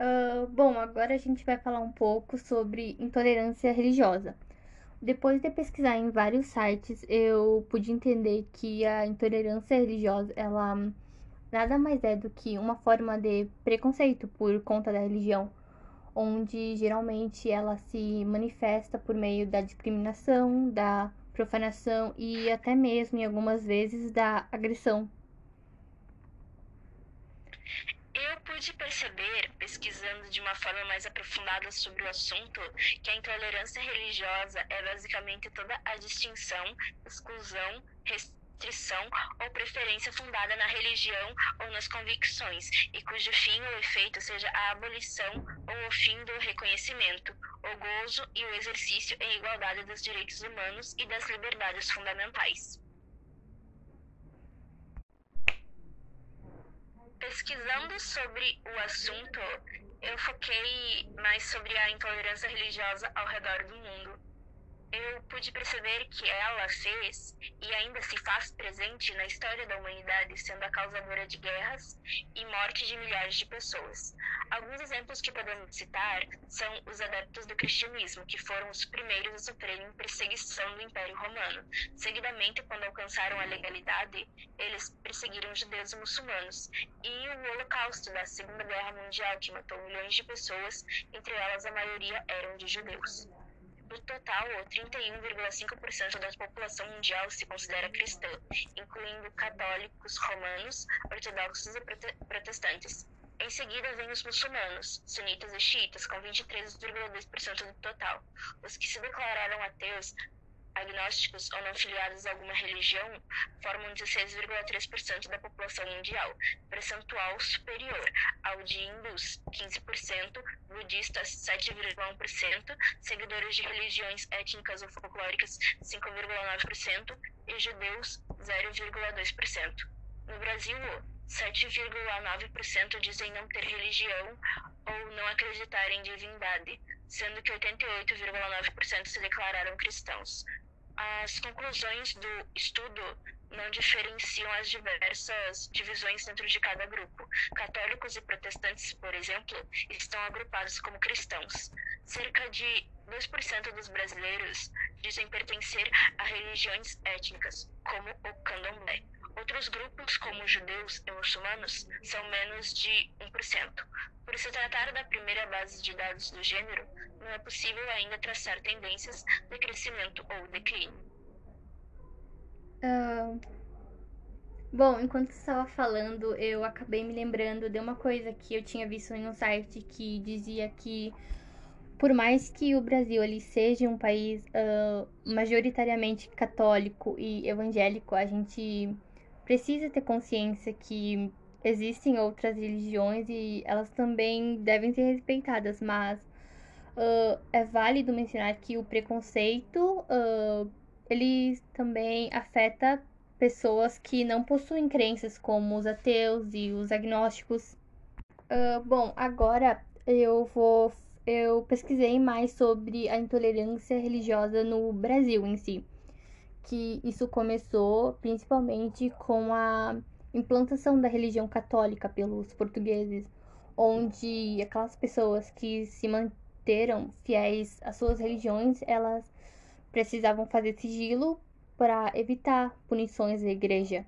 Uh, bom, agora a gente vai falar um pouco sobre intolerância religiosa. Depois de pesquisar em vários sites, eu pude entender que a intolerância religiosa, ela nada mais é do que uma forma de preconceito por conta da religião, onde geralmente ela se manifesta por meio da discriminação, da profanação e até mesmo, em algumas vezes, da agressão pude perceber, pesquisando de uma forma mais aprofundada sobre o assunto, que a intolerância religiosa é basicamente toda a distinção, exclusão, restrição ou preferência fundada na religião ou nas convicções, e cujo fim ou efeito seja a abolição ou o fim do reconhecimento, o gozo e o exercício em igualdade dos direitos humanos e das liberdades fundamentais. Pesquisando sobre o assunto, eu foquei mais sobre a intolerância religiosa ao redor do mundo eu pude perceber que ela fez e ainda se faz presente na história da humanidade, sendo a causadora de guerras e morte de milhares de pessoas. Alguns exemplos que podemos citar são os adeptos do cristianismo, que foram os primeiros a sofrerem perseguição do Império Romano. Seguidamente, quando alcançaram a legalidade, eles perseguiram judeus e muçulmanos. E o Holocausto da Segunda Guerra Mundial, que matou milhões de pessoas, entre elas a maioria eram de judeus. No total, 31,5% da população mundial se considera cristã, incluindo católicos, romanos, ortodoxos e protestantes. Em seguida vem os muçulmanos, sunitas e xiitas, com 23,2% do total. Os que se declararam ateus agnósticos ou não filiados a alguma religião formam 16,3% da população mundial, percentual superior ao de hindus, 15%, budistas, 7,1%, seguidores de religiões étnicas ou folclóricas, 5,9% e judeus, 0,2%. No Brasil, 7,9% dizem não ter religião ou não acreditar em divindade, sendo que 88,9% se declararam cristãos as conclusões do estudo não diferenciam as diversas divisões dentro de cada grupo. Católicos e protestantes, por exemplo, estão agrupados como cristãos. Cerca de 2% dos brasileiros dizem pertencer a religiões étnicas, como o candomblé. Outros grupos, como judeus e muçulmanos, são menos de 1%. Por se tratar da primeira base de dados do gênero, não é possível ainda traçar tendências de crescimento ou declínio. Bom, enquanto você estava falando, eu acabei me lembrando de uma coisa que eu tinha visto em um site que dizia que por mais que o Brasil seja um país uh, majoritariamente católico e evangélico, a gente precisa ter consciência que existem outras religiões e elas também devem ser respeitadas, mas uh, é válido mencionar que o preconceito uh, ele também afeta pessoas que não possuem crenças como os ateus e os agnósticos. Uh, bom, agora eu vou eu pesquisei mais sobre a intolerância religiosa no Brasil em si que isso começou principalmente com a implantação da religião católica pelos portugueses, onde aquelas pessoas que se manteram fiéis às suas religiões, elas precisavam fazer sigilo para evitar punições da igreja.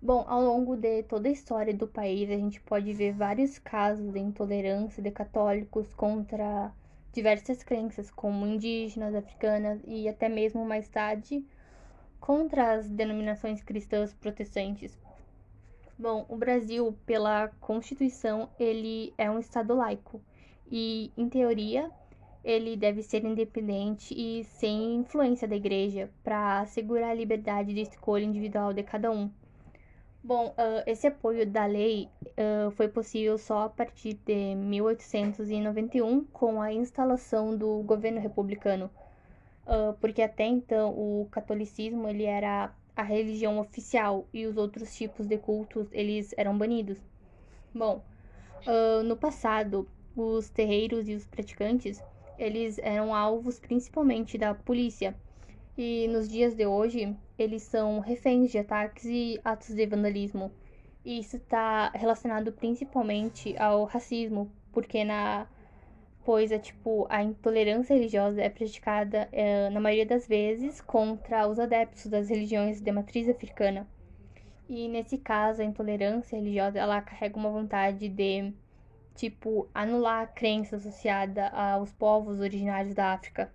Bom, ao longo de toda a história do país, a gente pode ver vários casos de intolerância de católicos contra diversas crenças, como indígenas, africanas e até mesmo mais tarde contra as denominações cristãs protestantes. Bom, o Brasil, pela Constituição, ele é um estado laico e, em teoria, ele deve ser independente e sem influência da igreja para assegurar a liberdade de escolha individual de cada um. Bom, uh, esse apoio da lei uh, foi possível só a partir de 1891, com a instalação do governo republicano uh, porque até então o catolicismo ele era a religião oficial e os outros tipos de cultos eles eram banidos. Bom, no passado os terreiros e os praticantes eles eram alvos principalmente da polícia e nos dias de hoje eles são reféns de ataques e atos de vandalismo. E isso está relacionado principalmente ao racismo porque na pois é tipo a intolerância religiosa é praticada é, na maioria das vezes contra os adeptos das religiões de matriz africana. E nesse caso, a intolerância religiosa, ela carrega uma vontade de tipo anular a crença associada aos povos originários da África.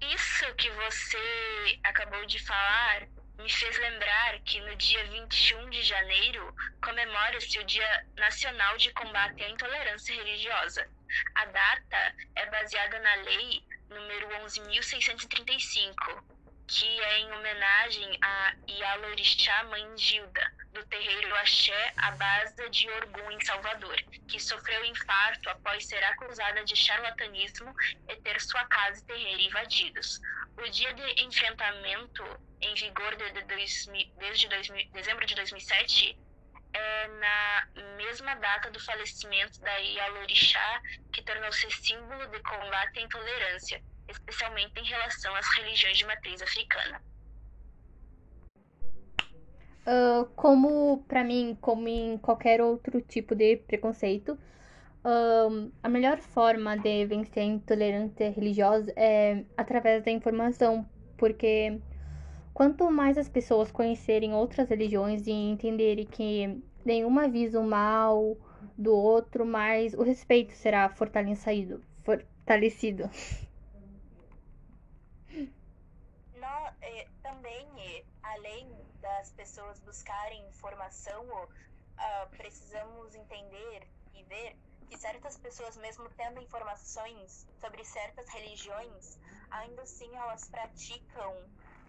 Isso que você acabou de falar me fez lembrar que no dia 21 de janeiro comemora-se o Dia Nacional de Combate à Intolerância Religiosa. A data é baseada na Lei número 11.635, que é em homenagem a Yalorixá Mãe Gilda, do terreiro Axé Abasa de Orgum, em Salvador, que sofreu infarto após ser acusada de charlatanismo e ter sua casa e terreiro invadidos. O dia de enfrentamento, em vigor de, de, de, desde 2000, dezembro de 2007, é na mesma data do falecimento da Yalorixá, que tornou-se símbolo de combate à intolerância, especialmente em relação às religiões de matriz africana. Uh, como para mim, como em qualquer outro tipo de preconceito, uh, a melhor forma de vencer a intolerância religiosa é através da informação, porque quanto mais as pessoas conhecerem outras religiões e entenderem que nenhuma visa o mal do outro, mais o respeito será fortalecido. fortalecido. Não, é, também, é, além das pessoas buscarem informação, uh, precisamos entender e ver que certas pessoas, mesmo tendo informações sobre certas religiões, ainda assim elas praticam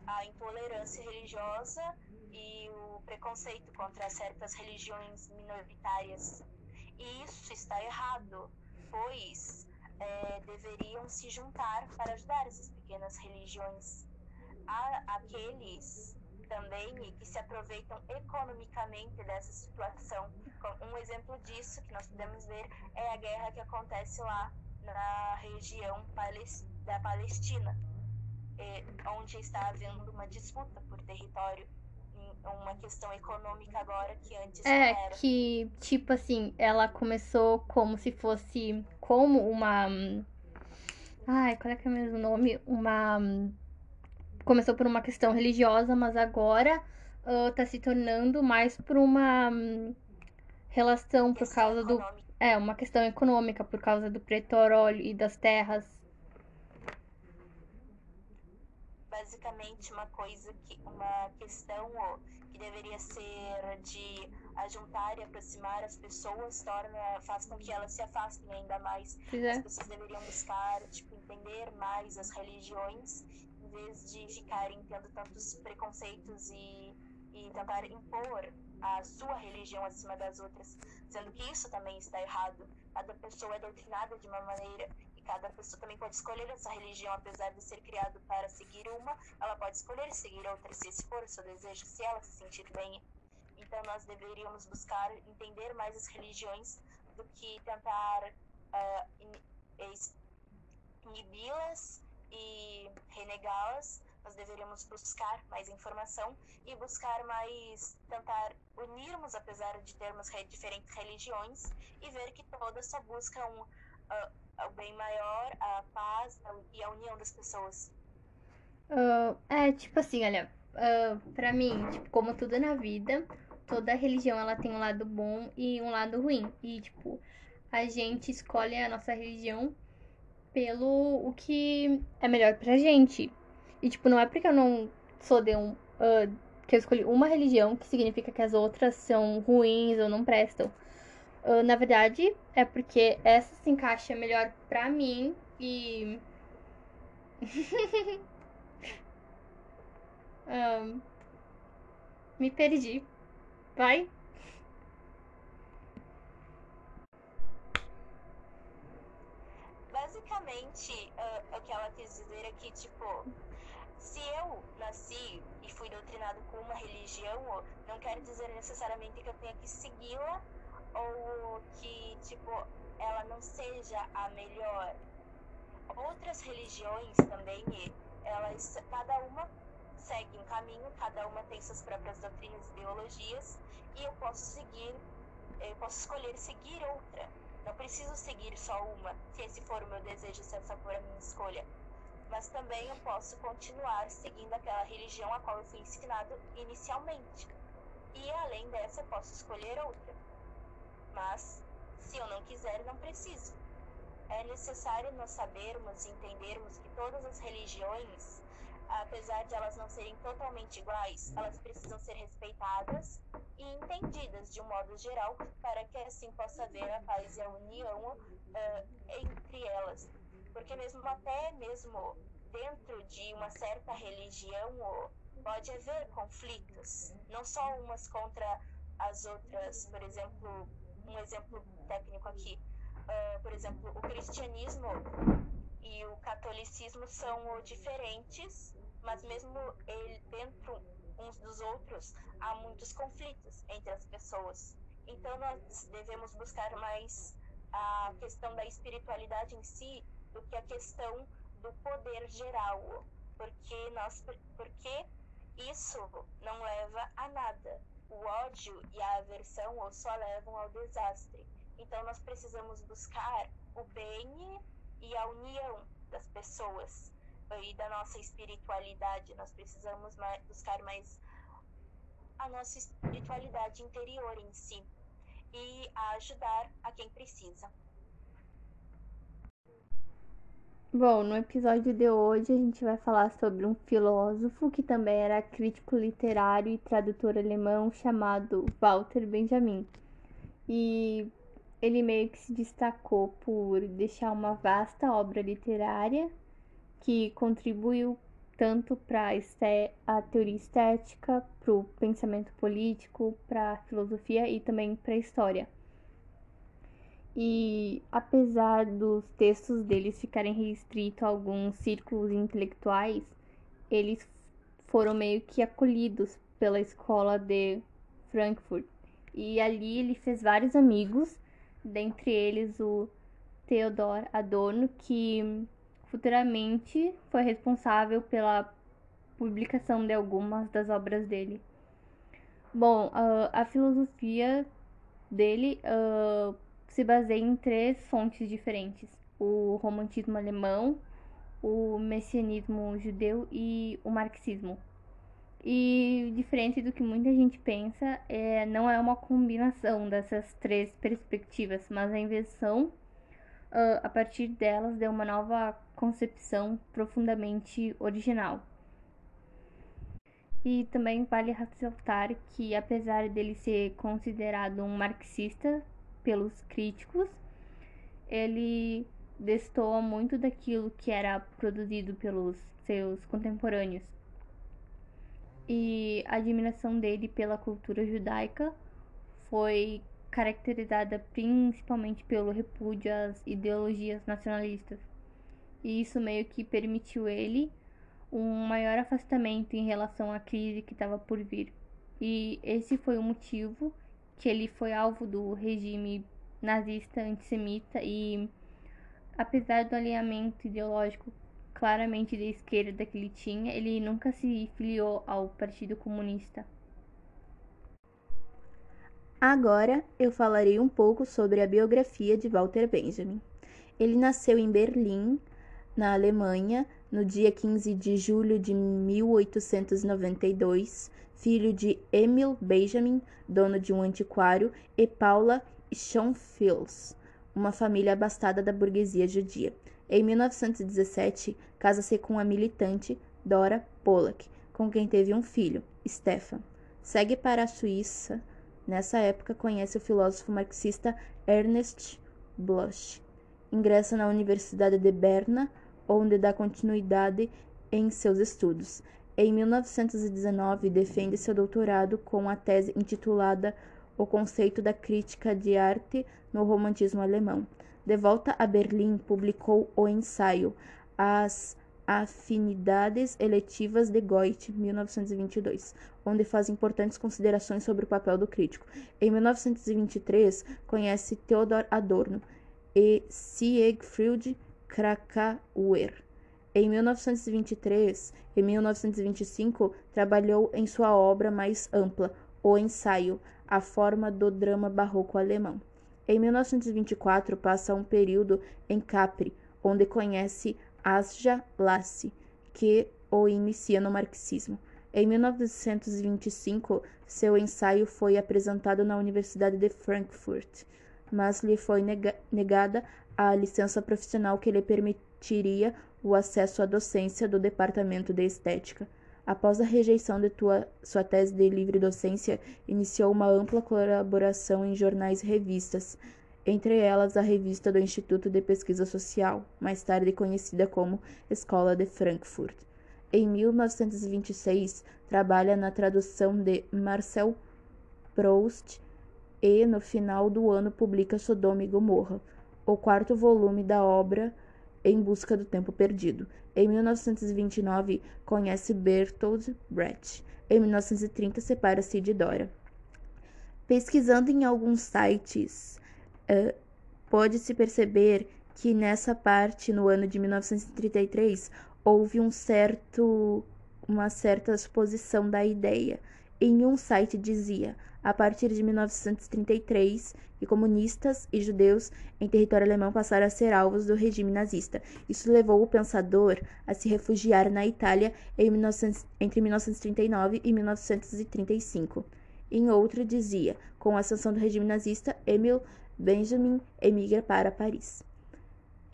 a intolerância religiosa e o preconceito contra certas religiões minoritárias. E isso está errado, pois é, deveriam se juntar para ajudar essas pequenas religiões. Que se aproveitam economicamente dessa situação. Um exemplo disso que nós podemos ver é a guerra que acontece lá na região da Palestina, onde está havendo uma disputa por território uma questão econômica agora que antes é era. que tipo assim ela começou como se fosse como uma ai qual é que é o mesmo nome uma começou por uma questão religiosa, mas agora está uh, se tornando mais por uma um, relação por questão causa econômica. do. É, uma questão econômica por causa do petróleo e das terras. Basicamente, uma coisa que. Uma questão que deveria ser de ajuntar e aproximar as pessoas torna faz com que elas se afastem ainda mais. É. As pessoas deveriam buscar tipo entender mais as religiões vez de ficarem tendo tantos preconceitos e, e tentar impor a sua religião acima das outras, sendo que isso também está errado. Cada pessoa é doutrinada de uma maneira e cada pessoa também pode escolher essa religião, apesar de ser criado para seguir uma, ela pode escolher seguir outra se esse for o seu desejo, se ela se sentir bem. Então nós deveríamos buscar entender mais as religiões do que tentar uh, inibi-las e renegá-las, nós deveríamos buscar mais informação e buscar mais, tentar unirmos, apesar de termos diferentes religiões, e ver que todas só buscam uh, o bem maior, a paz e a união das pessoas. Uh, é, tipo assim, olha, uh, pra mim, tipo, como tudo na vida, toda religião ela tem um lado bom e um lado ruim. E, tipo, a gente escolhe a nossa religião pelo o que é melhor pra gente. E, tipo, não é porque eu não sou de um. Uh, que eu escolhi uma religião que significa que as outras são ruins ou não prestam. Uh, na verdade, é porque essa se encaixa melhor pra mim e. um, me perdi. Vai? Basicamente, uh, o que ela quis dizer é que, tipo, se eu nasci e fui doutrinado com uma religião, não quer dizer necessariamente que eu tenha que segui-la ou que, tipo, ela não seja a melhor. Outras religiões também, elas, cada uma segue um caminho, cada uma tem suas próprias doutrinas e ideologias, e eu posso seguir eu posso escolher seguir outra. Não preciso seguir só uma, se esse for o meu desejo, se essa for a minha escolha. Mas também eu posso continuar seguindo aquela religião a qual eu fui ensinado inicialmente. E além dessa, eu posso escolher outra. Mas, se eu não quiser, não preciso. É necessário nós sabermos e entendermos que todas as religiões apesar de elas não serem totalmente iguais, elas precisam ser respeitadas e entendidas de um modo geral, para que assim possa haver a paz e a união uh, entre elas. Porque mesmo até mesmo dentro de uma certa religião pode haver conflitos, não só umas contra as outras, por exemplo, um exemplo técnico aqui, uh, por exemplo, o cristianismo e o catolicismo são diferentes mas mesmo ele, dentro uns dos outros, há muitos conflitos entre as pessoas. Então nós devemos buscar mais a questão da espiritualidade em si do que a questão do poder geral, porque nós porque isso não leva a nada. O ódio e a aversão só levam ao desastre. Então nós precisamos buscar o bem e a união das pessoas e da nossa espiritualidade. Nós precisamos mais, buscar mais a nossa espiritualidade interior em si e ajudar a quem precisa. Bom, no episódio de hoje a gente vai falar sobre um filósofo que também era crítico literário e tradutor alemão chamado Walter Benjamin. E ele meio que se destacou por deixar uma vasta obra literária que contribuiu tanto para a teoria estética, para o pensamento político, para a filosofia e também para a história. E apesar dos textos deles ficarem restritos a alguns círculos intelectuais, eles foram meio que acolhidos pela escola de Frankfurt. E ali ele fez vários amigos, dentre eles o Theodor Adorno, que futuramente foi responsável pela publicação de algumas das obras dele. Bom, uh, a filosofia dele uh, se baseia em três fontes diferentes: o romantismo alemão, o messianismo judeu e o marxismo. E diferente do que muita gente pensa, é, não é uma combinação dessas três perspectivas, mas a invenção uh, a partir delas deu uma nova concepção profundamente original. E também vale ressaltar que, apesar dele ser considerado um marxista pelos críticos, ele destoa muito daquilo que era produzido pelos seus contemporâneos. E a admiração dele pela cultura judaica foi caracterizada principalmente pelo repúdio às ideologias nacionalistas. E isso meio que permitiu ele um maior afastamento em relação à crise que estava por vir. E esse foi o motivo que ele foi alvo do regime nazista antissemita e apesar do alinhamento ideológico claramente de esquerda que ele tinha, ele nunca se filiou ao Partido Comunista. Agora eu falarei um pouco sobre a biografia de Walter Benjamin. Ele nasceu em Berlim, na Alemanha, no dia 15 de julho de 1892, filho de Emil Benjamin, dono de um antiquário, e Paula Schoenfels, uma família abastada da burguesia judia. Em 1917, casa-se com a militante Dora Pollack, com quem teve um filho, Stefan. Segue para a Suíça Nessa época, conhece o filósofo marxista Ernest Bloch. Ingressa na Universidade de Berna, onde dá continuidade em seus estudos. Em 1919, defende seu doutorado com a tese intitulada O Conceito da Crítica de Arte no Romantismo Alemão. De volta a Berlim, publicou o ensaio As Afinidades Eletivas de Goethe, 1922, onde faz importantes considerações sobre o papel do crítico. Em 1923, conhece Theodor Adorno e Siegfried Krakauer. Em 1923 e 1925, trabalhou em sua obra mais ampla, o ensaio a forma do drama barroco alemão. Em 1924, passa um período em Capri, onde conhece Asja Lasse, que o inicia no marxismo. Em 1925, seu ensaio foi apresentado na Universidade de Frankfurt, mas lhe foi negada a licença profissional que lhe permitiria o acesso à docência do Departamento de Estética. Após a rejeição de tua, sua tese de livre docência, iniciou uma ampla colaboração em jornais e revistas, entre elas a revista do Instituto de Pesquisa Social, mais tarde conhecida como Escola de Frankfurt. Em 1926, trabalha na tradução de Marcel Proust e, no final do ano, publica Sodoma e Gomorra, o quarto volume da obra Em Busca do Tempo Perdido. Em 1929, conhece Bertold Brecht. Em 1930, separa-se de Dora. Pesquisando em alguns sites, uh, pode-se perceber que nessa parte, no ano de 1933, houve um certo, uma certa exposição da ideia. Em um site dizia: a partir de 1933, que comunistas e judeus em território alemão passaram a ser alvos do regime nazista. Isso levou o pensador a se refugiar na Itália 1900, entre 1939 e 1935. Em outro dizia: com a ascensão do regime nazista, Emil Benjamin emigra para Paris.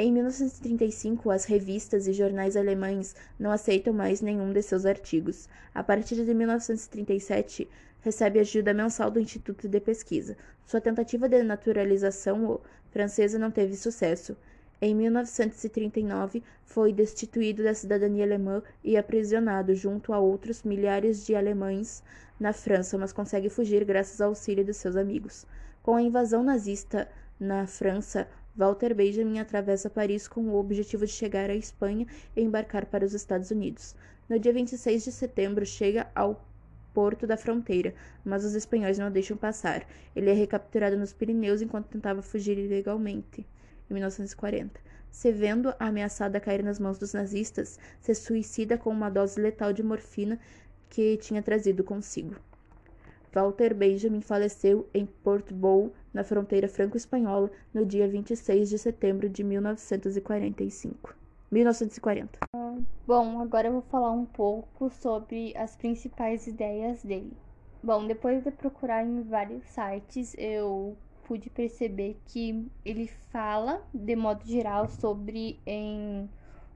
Em 1935, as revistas e jornais alemães não aceitam mais nenhum de seus artigos. A partir de 1937, recebe ajuda mensal do Instituto de Pesquisa. Sua tentativa de naturalização francesa não teve sucesso. Em 1939, foi destituído da cidadania alemã e aprisionado junto a outros milhares de alemães na França, mas consegue fugir graças ao auxílio de seus amigos. Com a invasão nazista na França, Walter Benjamin atravessa Paris com o objetivo de chegar à Espanha e embarcar para os Estados Unidos. No dia 26 de setembro, chega ao porto da fronteira, mas os espanhóis não o deixam passar. Ele é recapturado nos Pirineus enquanto tentava fugir ilegalmente, em 1940. Se vendo ameaçada a cair nas mãos dos nazistas, se suicida com uma dose letal de morfina que tinha trazido consigo. Walter Benjamin faleceu em Port Bow, na fronteira franco-espanhola, no dia 26 de setembro de 1945. 1940. Bom, agora eu vou falar um pouco sobre as principais ideias dele. Bom, depois de procurar em vários sites, eu pude perceber que ele fala, de modo geral, sobre em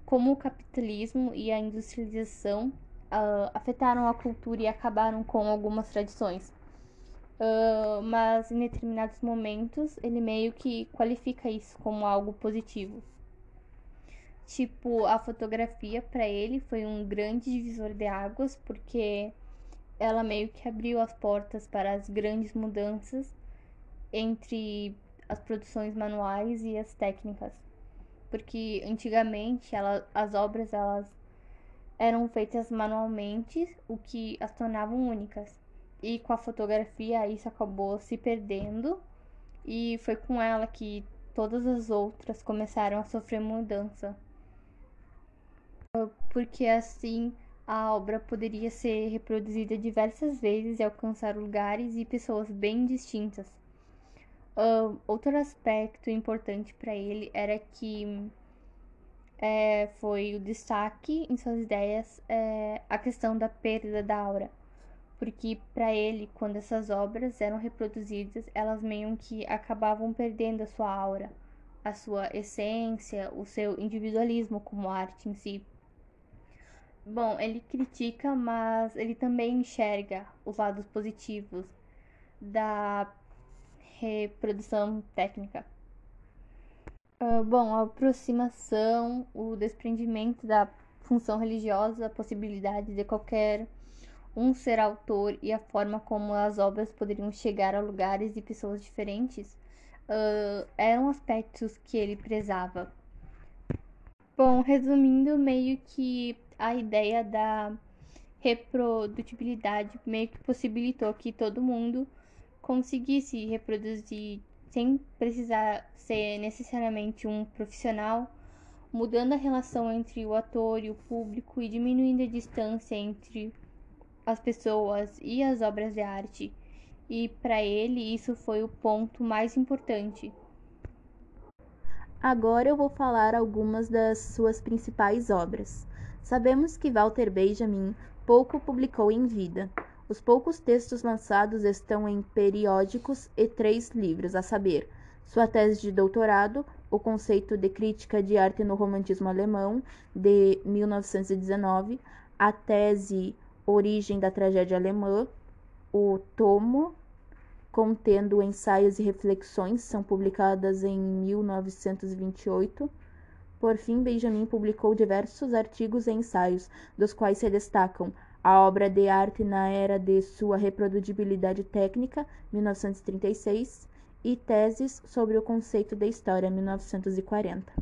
como o capitalismo e a industrialização uh, afetaram a cultura e acabaram com algumas tradições. Uh, mas em determinados momentos ele meio que qualifica isso como algo positivo. Tipo, a fotografia para ele foi um grande divisor de águas, porque ela meio que abriu as portas para as grandes mudanças entre as produções manuais e as técnicas. Porque antigamente ela, as obras elas eram feitas manualmente, o que as tornavam únicas. E com a fotografia isso acabou se perdendo. E foi com ela que todas as outras começaram a sofrer mudança. Porque assim a obra poderia ser reproduzida diversas vezes e alcançar lugares e pessoas bem distintas. Uh, outro aspecto importante para ele era que é, foi o destaque em suas ideias é, a questão da perda da aura, porque para ele, quando essas obras eram reproduzidas, elas meio que acabavam perdendo a sua aura, a sua essência, o seu individualismo como arte em si. Bom, ele critica, mas ele também enxerga os lados positivos da reprodução técnica. Uh, bom, a aproximação, o desprendimento da função religiosa, a possibilidade de qualquer um ser autor e a forma como as obras poderiam chegar a lugares e pessoas diferentes uh, eram aspectos que ele prezava. Bom, resumindo, meio que a ideia da reprodutibilidade meio que possibilitou que todo mundo conseguisse reproduzir sem precisar ser necessariamente um profissional, mudando a relação entre o ator e o público e diminuindo a distância entre as pessoas e as obras de arte. e para ele isso foi o ponto mais importante. Agora eu vou falar algumas das suas principais obras. Sabemos que Walter Benjamin pouco publicou em vida. Os poucos textos lançados estão em periódicos e três livros, a saber, sua tese de doutorado, O Conceito de Crítica de Arte no Romantismo Alemão, de 1919, a tese Origem da Tragédia Alemã, o tomo contendo ensaios e reflexões são publicadas em 1928. Por fim, Benjamin publicou diversos artigos e ensaios, dos quais se destacam a obra de arte na era de sua reprodutibilidade técnica, 1936, e teses sobre o conceito de história, 1940.